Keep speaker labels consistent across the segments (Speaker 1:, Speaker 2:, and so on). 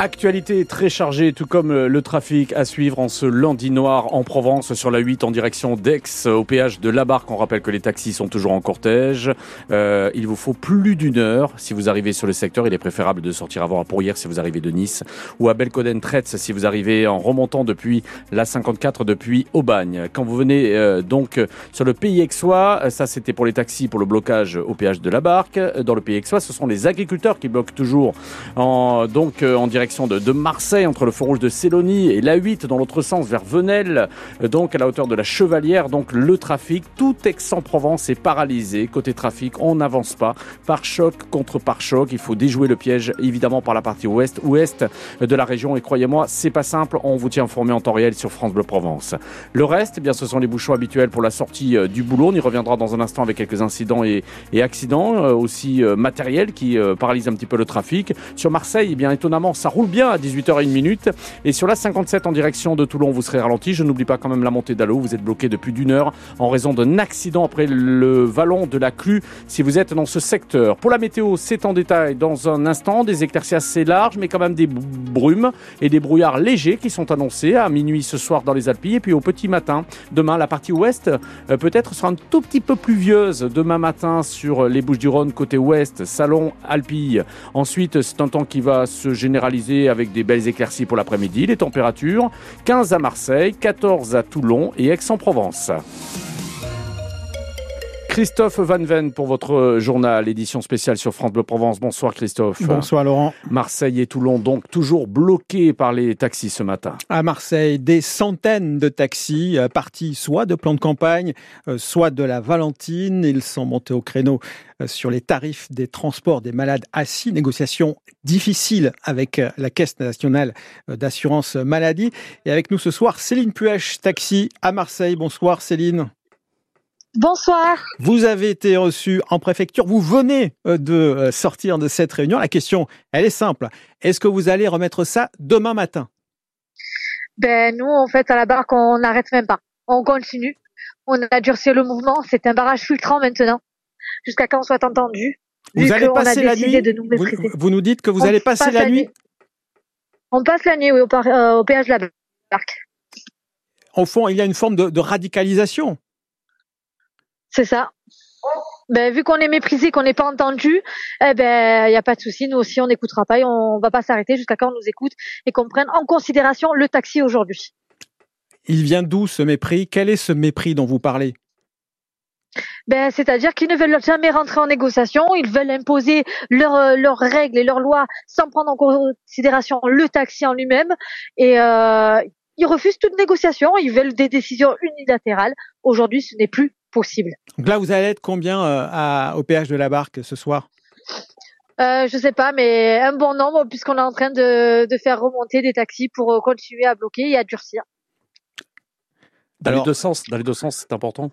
Speaker 1: Actualité très chargée, tout comme euh, le trafic à suivre en ce lundi noir en Provence sur la 8 en direction d'Aix au péage de la Barque. On rappelle que les taxis sont toujours en cortège. Euh, il vous faut plus d'une heure si vous arrivez sur le secteur. Il est préférable de sortir avant à Pourrières si vous arrivez de Nice ou à Belcoden-Tretz si vous arrivez en remontant depuis la 54 depuis Aubagne. Quand vous venez euh, donc sur le pays aixois, ça c'était pour les taxis pour le blocage au péage de la Barque. Dans le pays aixois, ce sont les agriculteurs qui bloquent toujours en, donc en direction de, Marseille, entre le feu rouge de Célonie et l'A8 dans l'autre sens vers Venelle, donc à la hauteur de la Chevalière. Donc le trafic, tout Aix-en-Provence est paralysé. Côté trafic, on n'avance pas. Par choc contre par choc, il faut déjouer le piège évidemment par la partie ouest, ouest de la région. Et croyez-moi, c'est pas simple. On vous tient informé en temps réel sur France Bleu Provence. Le reste, eh bien, ce sont les bouchons habituels pour la sortie euh, du boulot. On y reviendra dans un instant avec quelques incidents et, accidents euh, aussi euh, matériels qui paralysent un petit peu le trafic. Sur Marseille, eh bien étonnamment, ça roule roule bien à 18h01 Et sur la 57 en direction de Toulon, vous serez ralenti. Je n'oublie pas quand même la montée d'Allo. Vous êtes bloqué depuis d'une heure en raison d'un accident après le vallon de la Clue si vous êtes dans ce secteur. Pour la météo, c'est en détail dans un instant. Des éclaircies assez larges, mais quand même des brumes et des brouillards légers qui sont annoncés à minuit ce soir dans les Alpilles. Et puis au petit matin, demain, la partie ouest euh, peut-être sera un tout petit peu pluvieuse. Demain matin sur les Bouches-du-Rhône côté ouest, Salon, Alpilles. Ensuite, c'est un temps qui va se généraliser avec des belles éclaircies pour l'après-midi. Les températures 15 à Marseille, 14 à Toulon et Aix-en-Provence. Christophe Van Ven pour votre journal, édition spéciale sur France Bleu Provence. Bonsoir Christophe.
Speaker 2: Bonsoir Laurent.
Speaker 1: Marseille et Toulon donc toujours bloqués par les taxis ce matin.
Speaker 2: À Marseille, des centaines de taxis euh, partis soit de plan de campagne, euh, soit de la Valentine. Ils sont montés au créneau euh, sur les tarifs des transports des malades assis. Négociation difficile avec la Caisse nationale d'assurance maladie. Et avec nous ce soir, Céline Puech, taxi à Marseille. Bonsoir Céline.
Speaker 3: Bonsoir.
Speaker 2: Vous avez été reçu en préfecture. Vous venez euh, de euh, sortir de cette réunion. La question, elle est simple. Est-ce que vous allez remettre ça demain matin?
Speaker 3: Ben nous, en fait, à la barque, on n'arrête même pas. On continue. On a durci le mouvement. C'est un barrage filtrant maintenant, jusqu'à quand on soit entendu?
Speaker 2: Vous allez passer la nuit? vous, nous dites que vous allez passer la, nuit?
Speaker 3: On passe la nuit, oui, au, euh, péage de la barque.
Speaker 2: Au fond, il y a une forme de radicalisation.
Speaker 3: C'est ça. Ben, vu qu'on est méprisé, qu'on n'est pas entendu, eh ben, il n'y a pas de souci. Nous aussi, on n'écoutera pas et on va pas s'arrêter jusqu'à quand on nous écoute et qu'on prenne en considération le taxi aujourd'hui.
Speaker 2: Il vient d'où ce mépris? Quel est ce mépris dont vous parlez?
Speaker 3: Ben, c'est-à-dire qu'ils ne veulent jamais rentrer en négociation, ils veulent imposer leurs, leurs règles et leurs lois sans prendre en considération le taxi en lui-même. Et euh, ils refusent toute négociation, ils veulent des décisions unilatérales. Aujourd'hui, ce n'est plus possible.
Speaker 2: Donc là, vous allez être combien euh, à, au péage de la barque ce soir?
Speaker 3: Euh, je sais pas, mais un bon nombre puisqu'on est en train de, de, faire remonter des taxis pour euh, continuer à bloquer et à durcir.
Speaker 1: Dans les deux sens, dans les deux sens, c'est important?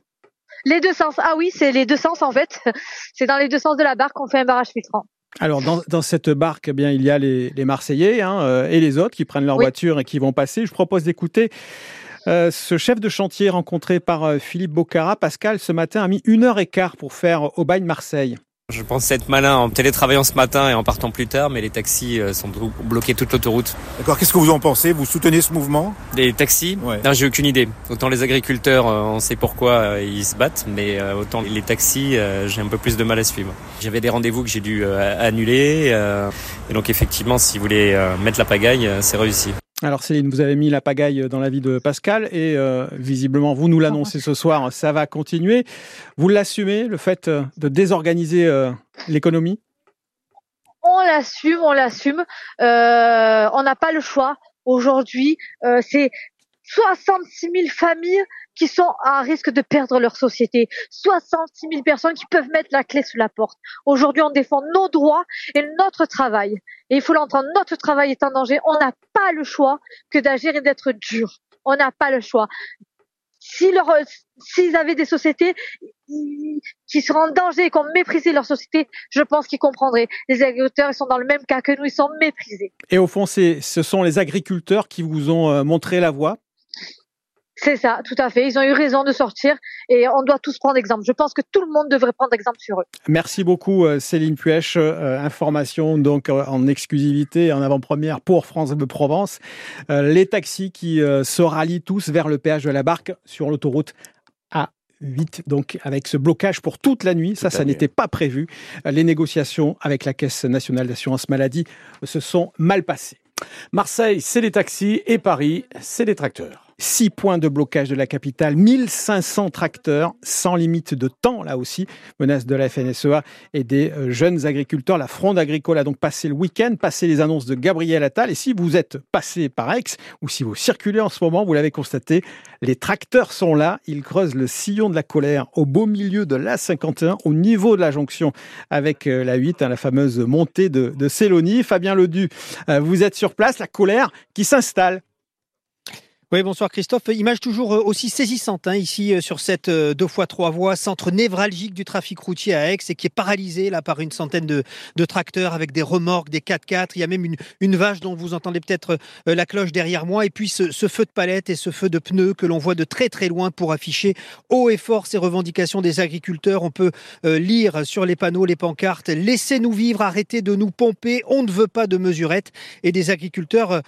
Speaker 3: Les deux sens, ah oui, c'est les deux sens en fait. C'est dans les deux sens de la barque qu'on fait un barrage filtrant.
Speaker 2: Alors dans, dans cette barque, eh bien il y a les, les Marseillais hein, euh, et les autres qui prennent leur voiture et qui vont passer. Je propose d'écouter euh, ce chef de chantier rencontré par euh, Philippe Bocara, Pascal, ce matin a mis une heure et quart pour faire Aubagne-Marseille.
Speaker 4: Je pense être malin en télétravaillant ce matin et en partant plus tard, mais les taxis euh, sont bloqués toute l'autoroute.
Speaker 5: D'accord, qu'est-ce que vous en pensez? Vous soutenez ce mouvement?
Speaker 4: Les taxis? Ouais. Non, j'ai aucune idée. Autant les agriculteurs, on sait pourquoi ils se battent, mais autant les taxis, j'ai un peu plus de mal à suivre. J'avais des rendez-vous que j'ai dû annuler, et donc effectivement, si vous voulez mettre la pagaille, c'est réussi.
Speaker 2: Alors Céline, vous avez mis la pagaille dans la vie de Pascal et euh, visiblement, vous nous l'annoncez ce soir, ça va continuer. Vous l'assumez, le fait euh, de désorganiser euh, l'économie?
Speaker 3: On l'assume, on l'assume. on n'a pas le choix. Aujourd'hui, c'est 66 000 familles qui sont à risque de perdre leur société. 66 000 personnes qui peuvent mettre la clé sous la porte. Aujourd'hui, on défend nos droits et notre travail. Et il faut l'entendre, notre travail est en danger. On n'a pas le choix que d'agir et d'être dur. On n'a pas le choix. S'ils avaient des sociétés qui seraient en danger et qui ont méprisé leur société, je pense qu'ils comprendraient. Les agriculteurs, ils sont dans le même cas que nous, ils sont méprisés.
Speaker 2: Et au fond, ce sont les agriculteurs qui vous ont euh, montré la voie
Speaker 3: C'est ça, tout à fait. Ils ont eu raison de sortir et on doit tous prendre exemple. Je pense que tout le monde devrait prendre exemple sur eux.
Speaker 2: Merci beaucoup euh, Céline Puech. Euh, information donc euh, en exclusivité, en avant-première pour France Bleu Provence. les taxis qui se rallient tous vers le péage de la Barque sur l'autoroute A 8, donc avec ce blocage pour toute la nuit. ça, ça n'était pas prévu. Les négociations avec la Caisse nationale d'assurance maladie se sont mal passées.
Speaker 1: Marseille, c'est les taxis et Paris, c'est les tracteurs.
Speaker 2: Six points de blocage de la capitale, 1500 tracteurs, sans limite de temps là aussi, menace de la FNSEA et des euh, jeunes agriculteurs. La fronde agricole a donc passé le week-end, passé les annonces de Gabriel Attal. Et si vous êtes passé par Aix ou si vous circulez en ce moment, vous l'avez constaté, les tracteurs sont là. Ils creusent le sillon de la colère au beau milieu de la 51, au niveau de la jonction avec euh, la 8, hein, la fameuse montée de, de Célonie. Fabien Ledu, euh, vous êtes sur place, la colère qui s'installe.
Speaker 6: Oui, bonsoir Christophe. Image toujours euh, aussi saisissante hein, ici euh, sur cette euh, deux fois trois voies, centre névralgique du trafic routier à Aix et qui est paralysé là par une centaine de, tracteurs avec des remorques, des 4x4. Il y a même une, vache dont vous entendez peut-être la cloche derrière moi. Et puis ce, ce feu de palette et ce feu de pneus que l'on voit de très très loin pour afficher haut et fort ces revendications des agriculteurs. On peut lire sur les panneaux, les pancartes Laissez-nous vivre, arrêtez de nous pomper, on ne veut pas de mesurettes. Et des agriculteurs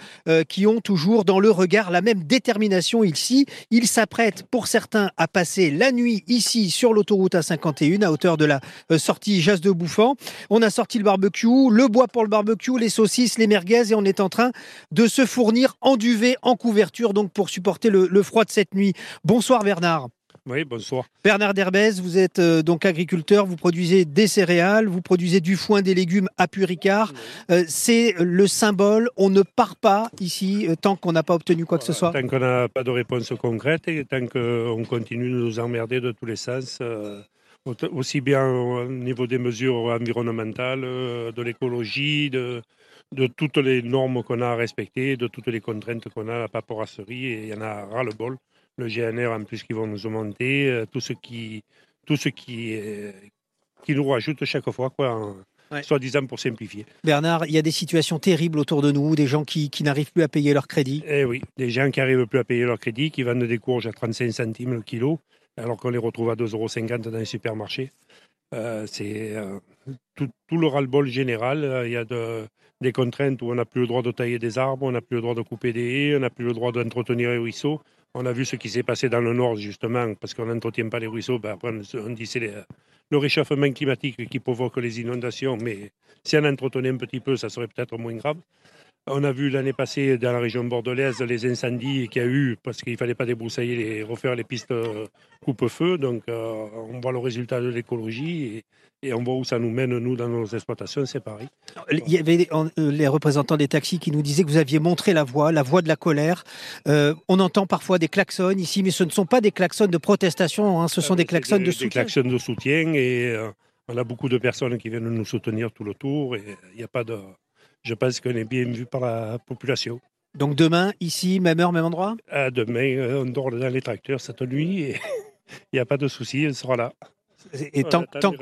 Speaker 6: qui ont toujours dans le regard la même détermination ici. Ils s'apprêtent pour certains à passer la nuit ici sur l'autoroute A51 à hauteur de la euh, sortie Jas de Bouffant. On a sorti le barbecue, le bois pour le barbecue, les saucisses, les merguez et on est en train de se fournir en duvet, en couverture donc pour supporter le froid de cette nuit. Bonsoir Bernard.
Speaker 7: Oui, bonsoir.
Speaker 6: Bernard Derbez, vous êtes euh, donc agriculteur, vous produisez des céréales, vous produisez du foin, des légumes à Puricard. Euh, c'est le symbole, on ne part pas ici euh, tant qu'on n'a pas obtenu quoi que ce soit
Speaker 7: Tant qu'on n'a pas de réponse concrète et tant qu'on continue de nous emmerder de tous les sens, aussi bien au niveau des mesures environnementales, de l'écologie, de, de toutes les normes qu'on a à respecter, de toutes les contraintes qu'on a à la paperasserie, et il y en a ras-le-bol le GNR en plus qui vont nous augmenter, euh, tout ce qui, tout ce qui, euh, qui nous rajoute chaque fois, quoi, soi-disant pour simplifier.
Speaker 6: Bernard, il y a des situations terribles autour de nous, des gens qui, qui n'arrivent plus à payer leur crédit.
Speaker 7: Eh oui, des gens qui n'arrivent plus à payer leur crédit, qui vendent des courges à 35 centimes le kilo, alors qu'on les retrouve à 2,50 euros dans les supermarchés. Euh, c'est tout, le ras-le-bol général. Il y a de, des contraintes où on n'a plus le droit de tailler des arbres, on n'a plus le droit de couper des haies, on n'a plus le droit d'entretenir les ruisseaux. On a vu ce qui s'est passé dans le nord, justement, parce qu'on n'entretient pas les ruisseaux. Ben après, on dit c'est le réchauffement climatique qui provoque les inondations, mais si on entretenait un petit peu, ça serait peut-être moins grave. On a vu l'année passée dans la région bordelaise les incendies qu'il y a eu parce qu'il ne fallait pas débroussailler et refaire les pistes euh, coupe-feu. Donc euh, on voit le résultat de l'écologie et, on voit où ça nous mène, nous, dans nos exploitations, c'est pareil.
Speaker 6: Il y avait euh, les représentants des taxis qui nous disaient que vous aviez montré la voie, la voie de la colère. on entend parfois des klaxons ici, mais ce ne sont pas des klaxons de protestation, hein, ce sont des klaxons de soutien. Des
Speaker 7: klaxons de soutien et on a beaucoup de personnes qui viennent nous soutenir tout le tour et il n'y a pas de je pense qu'on est bien vu par la population.
Speaker 6: Donc demain, ici, même heure, même endroit?
Speaker 7: Euh, Demain, euh, on dort dans les tracteurs cette nuit et il n'y a pas de souci, on sera là.
Speaker 6: Et tant, tant,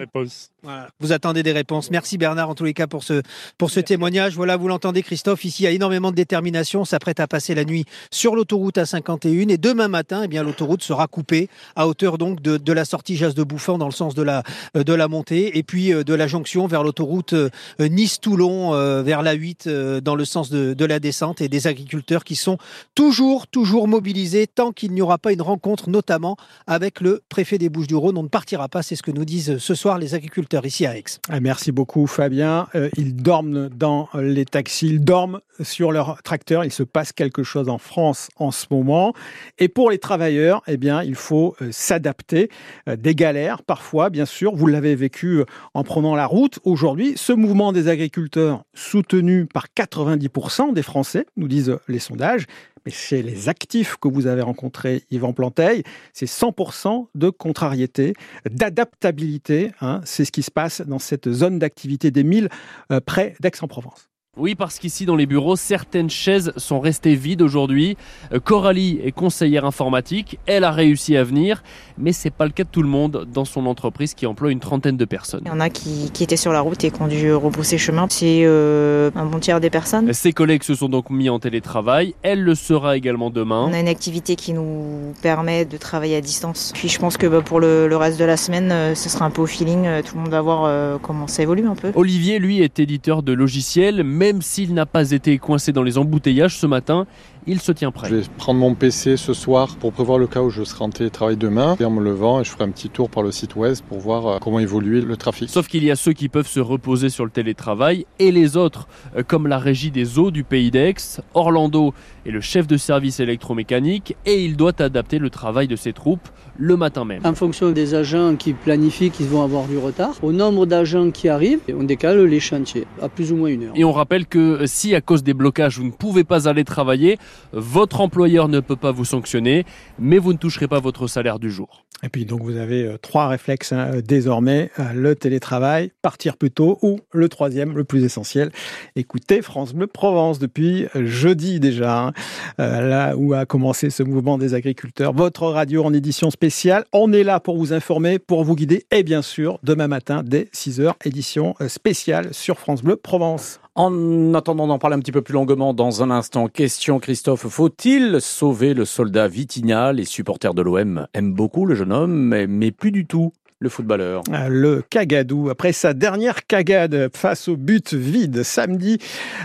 Speaker 6: vous attendez des réponses. Merci Bernard en tous les cas pour ce, pour ce témoignage. Voilà, vous l'entendez Christophe, ici il y a énormément de détermination, s'apprête à passer la nuit sur l'autoroute A51. Et demain matin, eh bien l'autoroute sera coupée à hauteur donc de, de la sortie Jas de Bouffant dans le sens de la, de la montée. Et puis euh, de la jonction vers l'autoroute euh, Nice-Toulon euh, vers la 8 dans le sens de, de la descente. Et des agriculteurs qui sont toujours, toujours mobilisés tant qu'il n'y aura pas une rencontre notamment avec le préfet des Bouches-du-Rhône. On ne partira pas, c'est ce que nous disent ce soir les agriculteurs ici à Aix.
Speaker 2: Ah, merci beaucoup Fabien. Euh, ils dorment dans les taxis, ils dorment sur leur tracteur. Il se passe quelque chose en France en ce moment. Et pour les travailleurs, eh bien, il faut euh, s'adapter. Euh, des galères parfois, bien sûr. Vous l'avez vécu en prenant la route. Aujourd'hui, ce mouvement des agriculteurs soutenu par 90% des Français, nous disent les sondages, mais chez les actifs que vous avez rencontrés, Yvan Planteil, c'est 100% de contrariété, d'adaptabilité. Hein. c'est ce qui se passe dans cette zone d'activité des milles euh, près d'Aix-en-Provence.
Speaker 8: Oui, parce qu'ici dans les bureaux, certaines chaises sont restées vides aujourd'hui. Euh, Coralie est conseillère informatique, elle a réussi à venir, mais c'est pas le cas de tout le monde dans son entreprise qui emploie une trentaine de personnes.
Speaker 9: Il y en a qui, qui étaient sur la route et qui ont dû rebrousser chemin. C'est euh, un bon tiers des personnes.
Speaker 8: Ses collègues se sont donc mis en télétravail, elle le sera également demain.
Speaker 9: On a une activité qui nous permet de travailler à distance. Puis je pense que bah, pour le, le, reste de la semaine, euh, ce sera un peu au feeling. Tout le monde va voir euh, comment ça évolue un peu.
Speaker 8: Olivier, lui, est éditeur de logiciels, même s'il n'a pas été coincé dans les embouteillages ce matin, il se tient prêt.
Speaker 10: Je vais prendre mon PC ce soir pour prévoir le cas où je serai en télétravail demain. Et en me levant, je ferai un petit tour par le site web pour voir euh, comment évolue le trafic.
Speaker 8: Sauf qu'il y a ceux qui peuvent se reposer sur le télétravail et les autres, euh, comme la régie des eaux du pays d'Aix. Orlando est le chef de service électromécanique et il doit adapter le travail de ses troupes le matin même.
Speaker 11: En fonction des agents qui planifient qu'ils vont avoir du retard, au nombre d'agents qui arrivent, on décale les chantiers à plus ou moins une heure.
Speaker 8: Et on rappelle que si à cause des blocages vous ne pouvez pas aller travailler, votre employeur ne peut pas vous sanctionner, mais vous ne toucherez pas votre salaire du jour.
Speaker 2: Et puis donc vous avez euh, trois réflexes hein, désormais, euh, le télétravail, partir plus tôt ou le troisième, le plus essentiel, écoutez France Bleu Provence depuis jeudi déjà, hein, euh, là où a commencé ce mouvement des agriculteurs. Votre radio en édition spéciale, on est là pour vous informer, pour vous guider et bien sûr demain matin dès 6h, édition spéciale sur France Bleu Provence.
Speaker 1: En attendant d'en parler un petit peu plus longuement dans un instant, question Christophe, faut-il sauver le soldat Vitinha? Les supporters de l'OM aiment beaucoup le jeune homme, mais, mais plus du tout le footballeur.
Speaker 2: Le Cagadou, après sa dernière cagade face au but vide samedi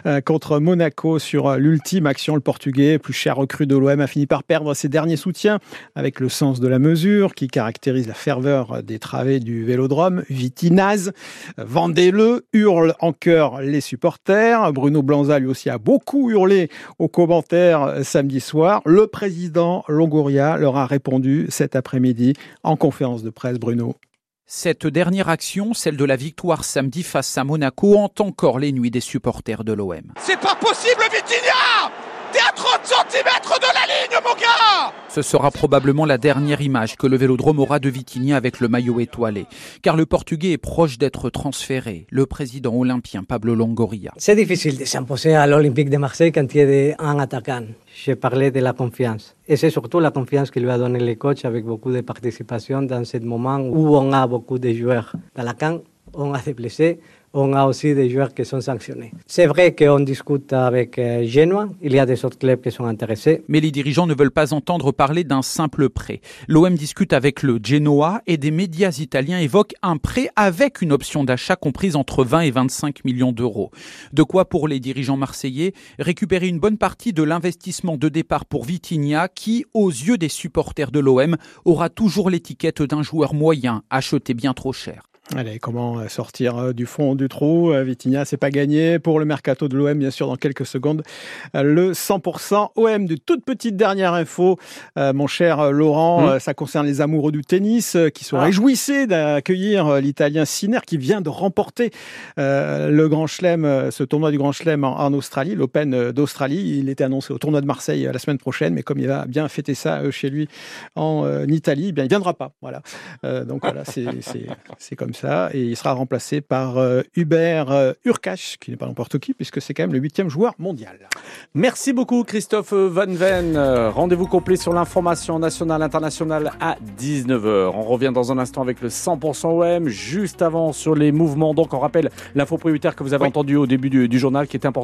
Speaker 2: euh, contre Monaco sur l'ultime action, le Portugais, plus cher recrue de l'OM, a fini par perdre ses derniers soutiens avec le sens de la mesure qui caractérise la ferveur des travées du vélodrome. Vitinaz, vendez-le, hurle en chœur les supporters. Bruno Blanza lui aussi a beaucoup hurlé aux commentaires samedi soir. Le président Longoria leur a répondu cet après-midi en conférence de presse, Bruno.
Speaker 12: Cette dernière action, celle de la victoire samedi face à Monaco, hante encore les nuits des supporters de l'OM.
Speaker 13: C'est pas possible, Vitinha T'es à 30 cm de la ligne, mon gars
Speaker 12: Ce sera probablement la dernière image que le Vélodrome aura de Vitinha avec le maillot étoilé, car le Portugais est proche d'être transféré. Le président olympien Pablo Longoria.
Speaker 14: C'est difficile de s'imposer à l'Olympique de Marseille quand il y a un attaquant. Je parlais de la confiance. Et c'est surtout la confiance que lui a donné le coach avec beaucoup de participation dans ce moment où on a beaucoup de joueurs. Dans la camp, on a des blessés, on a aussi des joueurs qui sont sanctionnés. C'est vrai qu'on discute avec Genoa, il y a des autres clubs qui sont intéressés.
Speaker 12: Mais les dirigeants ne veulent pas entendre parler d'un simple prêt. L'OM discute avec le Genoa et des médias italiens évoquent un prêt avec une option d'achat comprise entre 20 et 25 millions d'euros. De quoi pour les dirigeants marseillais récupérer une bonne partie de l'investissement de départ pour Vitinha qui, aux yeux des supporters de l'OM, aura toujours l'étiquette d'un joueur moyen acheté bien trop cher.
Speaker 2: Allez, comment sortir du fond du trou Vitinha, c'est pas gagné pour le mercato de l'OM, bien sûr, dans quelques secondes. Le 100% OM, de toute petite dernière info, mon cher Laurent, mmh. ça concerne les amoureux du tennis qui sont ah. réjouissés d'accueillir l'Italien Sinner qui vient de remporter le Grand Chelem, ce tournoi du Grand Chelem en, Australie, l'Open d'Australie. Il était annoncé au tournoi de Marseille la semaine prochaine, mais comme il va bien fêter ça chez lui en Italie, eh bien il viendra pas. Voilà. donc voilà, c'est comme ça ça, et il sera remplacé par euh, Hubert euh, Urkash, qui n'est pas n'importe qui, puisque c'est quand même le huitième joueur mondial.
Speaker 1: Merci beaucoup Christophe Van Ven. Rendez-vous complet sur l'information nationale internationale à 19h. On revient dans un instant avec le 100% OM, juste avant sur les mouvements. Donc on rappelle l'info prioritaire que vous avez oui. entendu au début du, du journal qui est important.